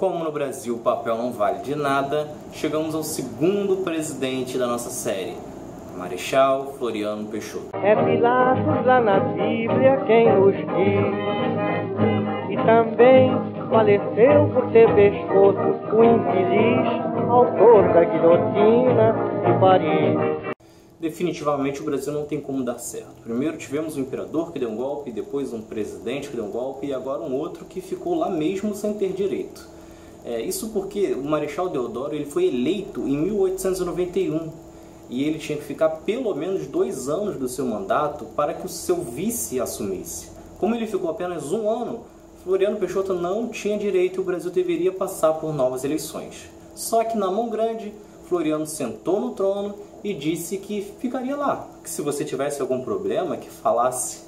Como no Brasil o papel não vale de nada, chegamos ao segundo presidente da nossa série, Marechal Floriano Peixoto. É Pilatos lá na Bíblia quem nos diz. E também faleceu por ter pescoço o infeliz autor da guilhotina de Paris. Definitivamente o Brasil não tem como dar certo. Primeiro tivemos um imperador que deu um golpe, depois um presidente que deu um golpe e agora um outro que ficou lá mesmo sem ter direito. É, isso porque o Marechal Deodoro ele foi eleito em 1891 e ele tinha que ficar pelo menos dois anos do seu mandato para que o seu vice assumisse. Como ele ficou apenas um ano, Floriano Peixoto não tinha direito e o Brasil deveria passar por novas eleições. Só que na mão grande, Floriano sentou no trono e disse que ficaria lá, que se você tivesse algum problema, que falasse.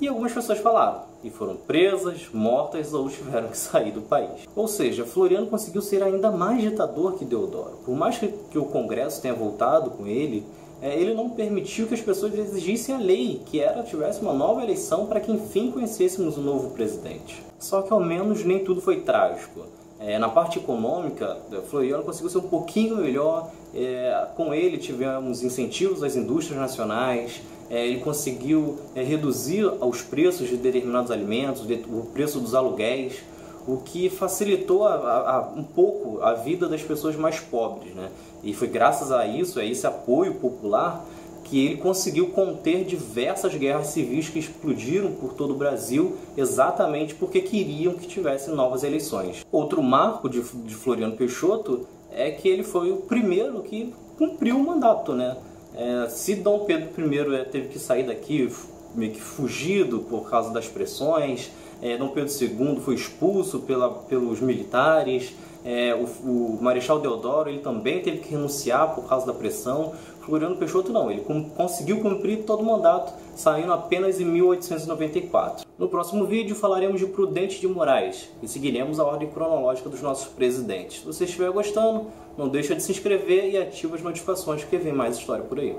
E algumas pessoas falaram e foram presas, mortas ou tiveram que sair do país. Ou seja, Floriano conseguiu ser ainda mais ditador que Deodoro. Por mais que, o Congresso tenha voltado com ele, é, ele não permitiu que as pessoas exigissem a lei, que era tivesse uma nova eleição para que enfim conhecêssemos um novo presidente. Só que ao menos nem tudo foi trágico. É, na parte econômica, Floriano conseguiu ser um pouquinho melhor. É, com ele tivemos incentivos às indústrias nacionais, é, ele conseguiu reduzir os preços de determinados alimentos, de, o preço dos aluguéis, o que facilitou a, a, a, um pouco a vida das pessoas mais pobres. Né? E foi graças a isso, a esse apoio popular, que ele conseguiu conter diversas guerras civis que explodiram por todo o Brasil exatamente porque queriam que tivesse novas eleições. Outro marco de, de Floriano Peixoto é que ele foi o primeiro que cumpriu o mandato, né? É, se Dom Pedro I é, teve que sair daqui meio que fugido por causa das pressões, é, Dom Pedro II foi expulso pela, pelos militares, é, o, o, Marechal Deodoro ele também teve que renunciar por causa da pressão. Floriano Peixoto não, ele com, conseguiu cumprir todo o mandato, saindo apenas em 1894. No próximo vídeo falaremos de Prudente de Moraes e seguiremos a ordem cronológica dos nossos presidentes. Se você estiver gostando, não deixa de se inscrever e ativa as notificações porque vem mais história por aí.